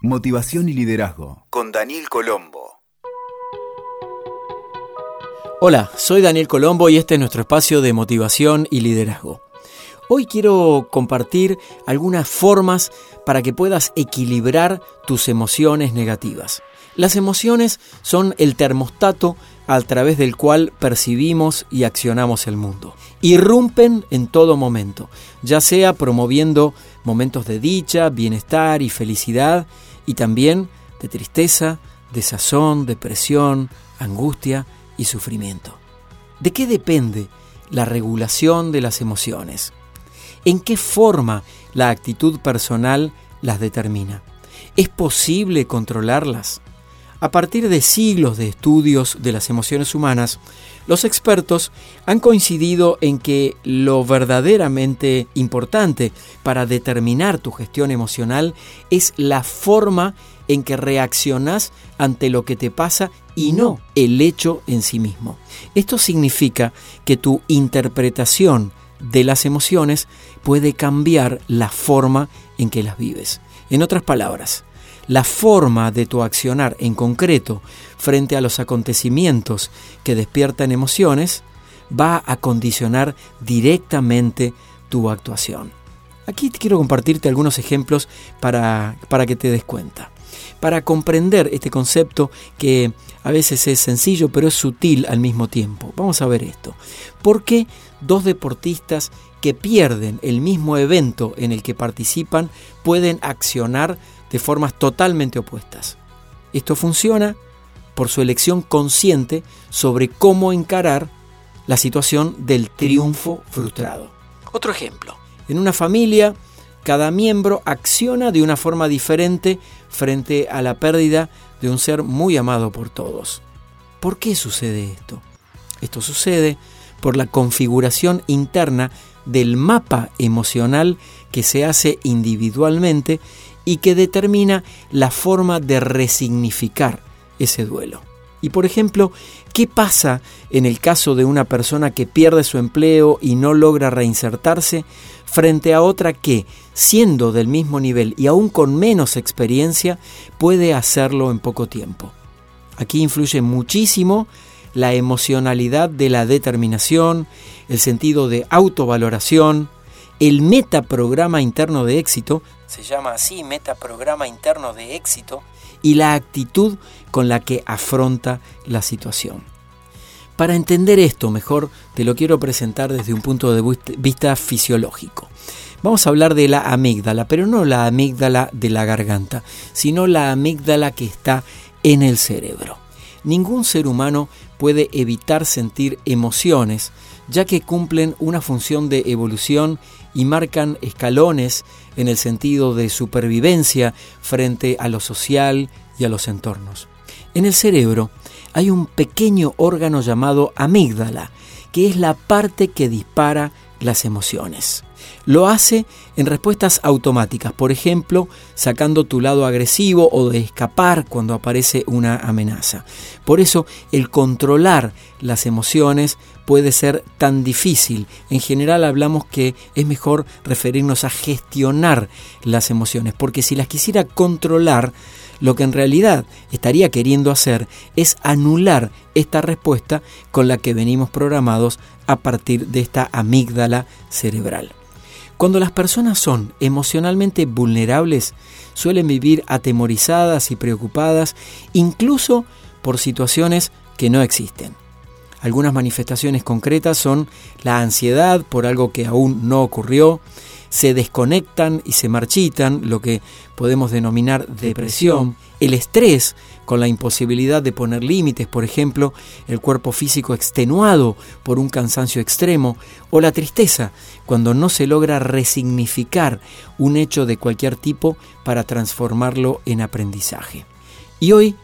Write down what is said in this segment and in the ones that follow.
Motivación y liderazgo con Daniel Colombo. Hola, soy Daniel Colombo y este es nuestro espacio de motivación y liderazgo. Hoy quiero compartir algunas formas para que puedas equilibrar tus emociones negativas. Las emociones son el termostato a través del cual percibimos y accionamos el mundo. Irrumpen en todo momento, ya sea promoviendo momentos de dicha, bienestar y felicidad, y también de tristeza, desazón, depresión, angustia y sufrimiento. ¿De qué depende la regulación de las emociones? ¿En qué forma la actitud personal las determina? ¿Es posible controlarlas? A partir de siglos de estudios de las emociones humanas, los expertos han coincidido en que lo verdaderamente importante para determinar tu gestión emocional es la forma en que reaccionas ante lo que te pasa y no el hecho en sí mismo. Esto significa que tu interpretación de las emociones puede cambiar la forma en que las vives. En otras palabras, la forma de tu accionar en concreto frente a los acontecimientos que despiertan emociones va a condicionar directamente tu actuación. Aquí quiero compartirte algunos ejemplos para, para que te des cuenta. Para comprender este concepto que a veces es sencillo pero es sutil al mismo tiempo. Vamos a ver esto. ¿Por qué dos deportistas que pierden el mismo evento en el que participan pueden accionar de formas totalmente opuestas. Esto funciona por su elección consciente sobre cómo encarar la situación del triunfo frustrado. Otro ejemplo, en una familia, cada miembro acciona de una forma diferente frente a la pérdida de un ser muy amado por todos. ¿Por qué sucede esto? Esto sucede por la configuración interna del mapa emocional que se hace individualmente y que determina la forma de resignificar ese duelo. Y por ejemplo, ¿qué pasa en el caso de una persona que pierde su empleo y no logra reinsertarse frente a otra que, siendo del mismo nivel y aún con menos experiencia, puede hacerlo en poco tiempo? Aquí influye muchísimo la emocionalidad de la determinación, el sentido de autovaloración, el metaprograma interno de éxito, se llama así, metaprograma interno de éxito, y la actitud con la que afronta la situación. Para entender esto mejor, te lo quiero presentar desde un punto de vista fisiológico. Vamos a hablar de la amígdala, pero no la amígdala de la garganta, sino la amígdala que está en el cerebro. Ningún ser humano puede evitar sentir emociones, ya que cumplen una función de evolución y marcan escalones en el sentido de supervivencia frente a lo social y a los entornos. En el cerebro hay un pequeño órgano llamado amígdala, que es la parte que dispara las emociones. Lo hace en respuestas automáticas, por ejemplo, sacando tu lado agresivo o de escapar cuando aparece una amenaza. Por eso, el controlar las emociones puede ser tan difícil. En general hablamos que es mejor referirnos a gestionar las emociones, porque si las quisiera controlar, lo que en realidad estaría queriendo hacer es anular esta respuesta con la que venimos programados a partir de esta amígdala cerebral. Cuando las personas son emocionalmente vulnerables, suelen vivir atemorizadas y preocupadas, incluso por situaciones que no existen. Algunas manifestaciones concretas son la ansiedad por algo que aún no ocurrió, se desconectan y se marchitan, lo que podemos denominar depresión, el estrés con la imposibilidad de poner límites, por ejemplo, el cuerpo físico extenuado por un cansancio extremo, o la tristeza cuando no se logra resignificar un hecho de cualquier tipo para transformarlo en aprendizaje. Y hoy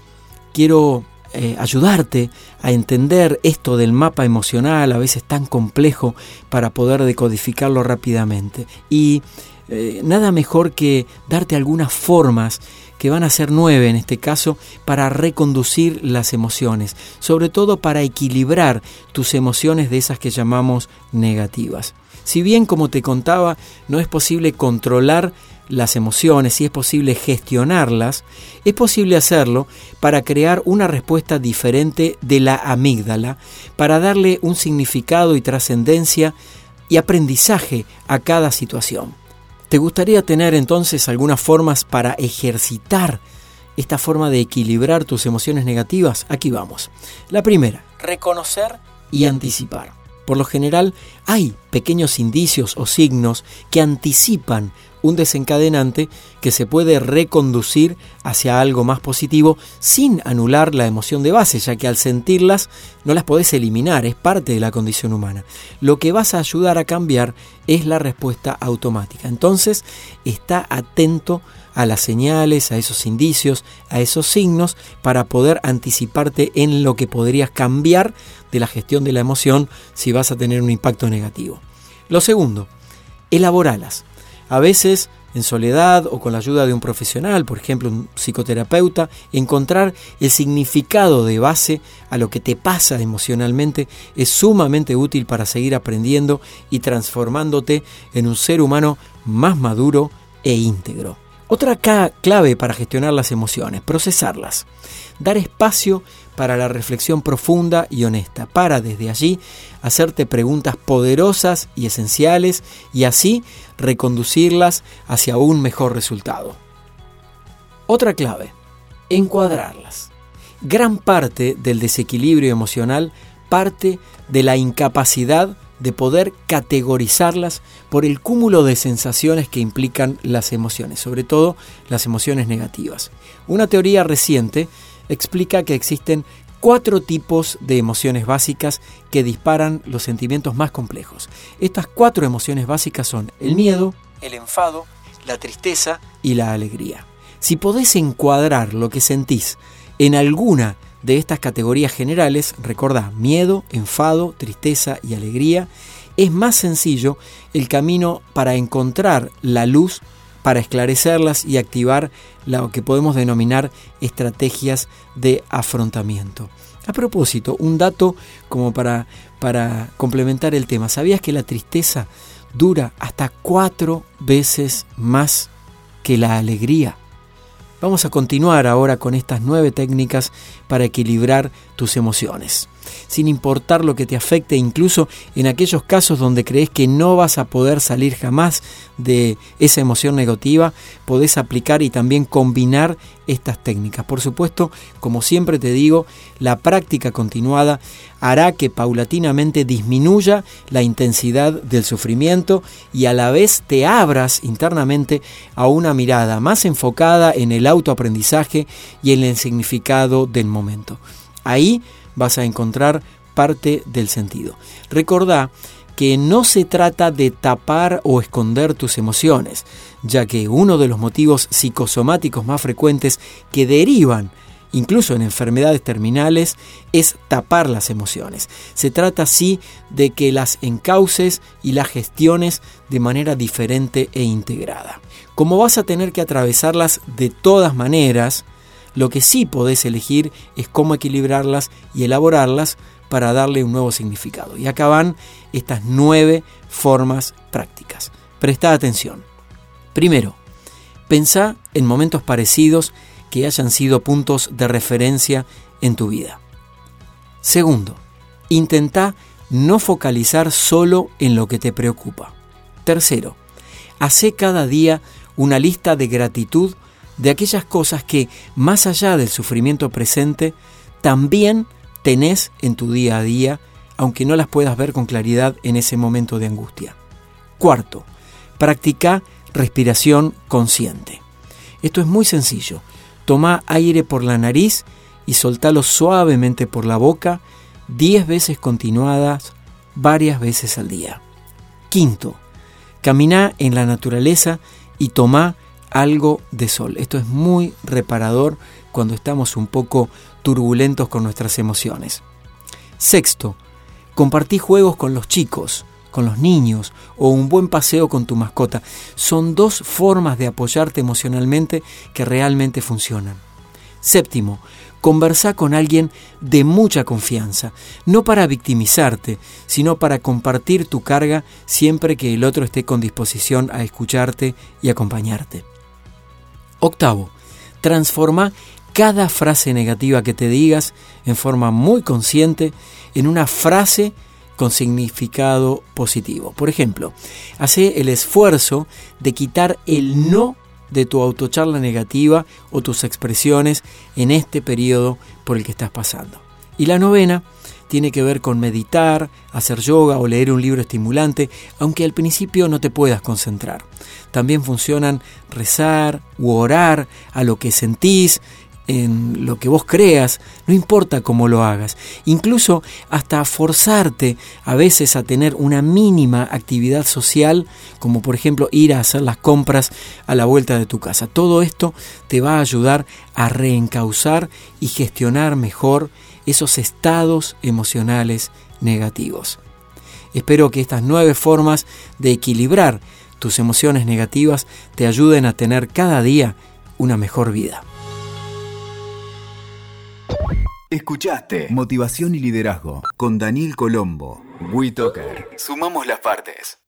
quiero eh, ayudarte a entender esto del mapa emocional, a veces tan complejo, para poder decodificarlo rápidamente. Y eh, nada mejor que darte algunas formas que van a ser nueve en este caso para reconducir las emociones, sobre todo para equilibrar tus emociones de esas que llamamos negativas. Si bien, como te contaba, no es posible controlar las emociones, si es posible gestionarlas, es posible hacerlo para crear una respuesta diferente de la amígdala, para darle un significado y trascendencia y aprendizaje a cada situación. ¿Te gustaría tener entonces algunas formas para ejercitar esta forma de equilibrar tus emociones negativas? Aquí vamos. La primera, reconocer y anticipar. Por lo general hay pequeños indicios o signos que anticipan un desencadenante que se puede reconducir hacia algo más positivo sin anular la emoción de base, ya que al sentirlas no las podés eliminar, es parte de la condición humana. Lo que vas a ayudar a cambiar es la respuesta automática. Entonces, está atento a las señales, a esos indicios, a esos signos, para poder anticiparte en lo que podrías cambiar de la gestión de la emoción si vas a tener un impacto negativo. Lo segundo, elaboralas. A veces en soledad o con la ayuda de un profesional, por ejemplo un psicoterapeuta, encontrar el significado de base a lo que te pasa emocionalmente es sumamente útil para seguir aprendiendo y transformándote en un ser humano más maduro e íntegro. Otra clave para gestionar las emociones, procesarlas. Dar espacio para la reflexión profunda y honesta, para desde allí hacerte preguntas poderosas y esenciales y así reconducirlas hacia un mejor resultado. Otra clave, encuadrarlas. Gran parte del desequilibrio emocional parte de la incapacidad de poder categorizarlas por el cúmulo de sensaciones que implican las emociones, sobre todo las emociones negativas. Una teoría reciente explica que existen cuatro tipos de emociones básicas que disparan los sentimientos más complejos. Estas cuatro emociones básicas son el miedo, el enfado, la tristeza y la alegría. Si podés encuadrar lo que sentís en alguna de estas categorías generales, recordá, miedo, enfado, tristeza y alegría, es más sencillo el camino para encontrar la luz para esclarecerlas y activar lo que podemos denominar estrategias de afrontamiento. A propósito, un dato como para, para complementar el tema. ¿Sabías que la tristeza dura hasta cuatro veces más que la alegría? Vamos a continuar ahora con estas nueve técnicas para equilibrar tus emociones sin importar lo que te afecte, incluso en aquellos casos donde crees que no vas a poder salir jamás de esa emoción negativa, podés aplicar y también combinar estas técnicas. Por supuesto, como siempre te digo, la práctica continuada hará que paulatinamente disminuya la intensidad del sufrimiento y a la vez te abras internamente a una mirada más enfocada en el autoaprendizaje y en el significado del momento. Ahí vas a encontrar parte del sentido. Recordá que no se trata de tapar o esconder tus emociones, ya que uno de los motivos psicosomáticos más frecuentes que derivan incluso en enfermedades terminales, es tapar las emociones. Se trata sí de que las encauces y las gestiones de manera diferente e integrada. Como vas a tener que atravesarlas de todas maneras, lo que sí podés elegir es cómo equilibrarlas y elaborarlas para darle un nuevo significado. Y acá van estas nueve formas prácticas. Presta atención. Primero, pensá en momentos parecidos que hayan sido puntos de referencia en tu vida. Segundo, intenta no focalizar solo en lo que te preocupa. Tercero, hace cada día una lista de gratitud de aquellas cosas que, más allá del sufrimiento presente, también tenés en tu día a día, aunque no las puedas ver con claridad en ese momento de angustia. Cuarto, practica respiración consciente. Esto es muy sencillo. Toma aire por la nariz y soltalo suavemente por la boca 10 veces continuadas, varias veces al día. Quinto, camina en la naturaleza y toma algo de sol. Esto es muy reparador cuando estamos un poco turbulentos con nuestras emociones. Sexto, compartí juegos con los chicos, con los niños o un buen paseo con tu mascota. Son dos formas de apoyarte emocionalmente que realmente funcionan. Séptimo, conversá con alguien de mucha confianza, no para victimizarte, sino para compartir tu carga siempre que el otro esté con disposición a escucharte y acompañarte. Octavo, transforma cada frase negativa que te digas en forma muy consciente en una frase con significado positivo. Por ejemplo, hace el esfuerzo de quitar el no de tu autocharla negativa o tus expresiones en este periodo por el que estás pasando. Y la novena tiene que ver con meditar, hacer yoga o leer un libro estimulante, aunque al principio no te puedas concentrar. También funcionan rezar u orar a lo que sentís, en lo que vos creas, no importa cómo lo hagas, incluso hasta forzarte a veces a tener una mínima actividad social, como por ejemplo ir a hacer las compras a la vuelta de tu casa. Todo esto te va a ayudar a reencauzar y gestionar mejor esos estados emocionales negativos. Espero que estas nueve formas de equilibrar tus emociones negativas te ayuden a tener cada día una mejor vida. Escuchaste Motivación y Liderazgo con Daniel Colombo. WeToker. Sumamos las partes.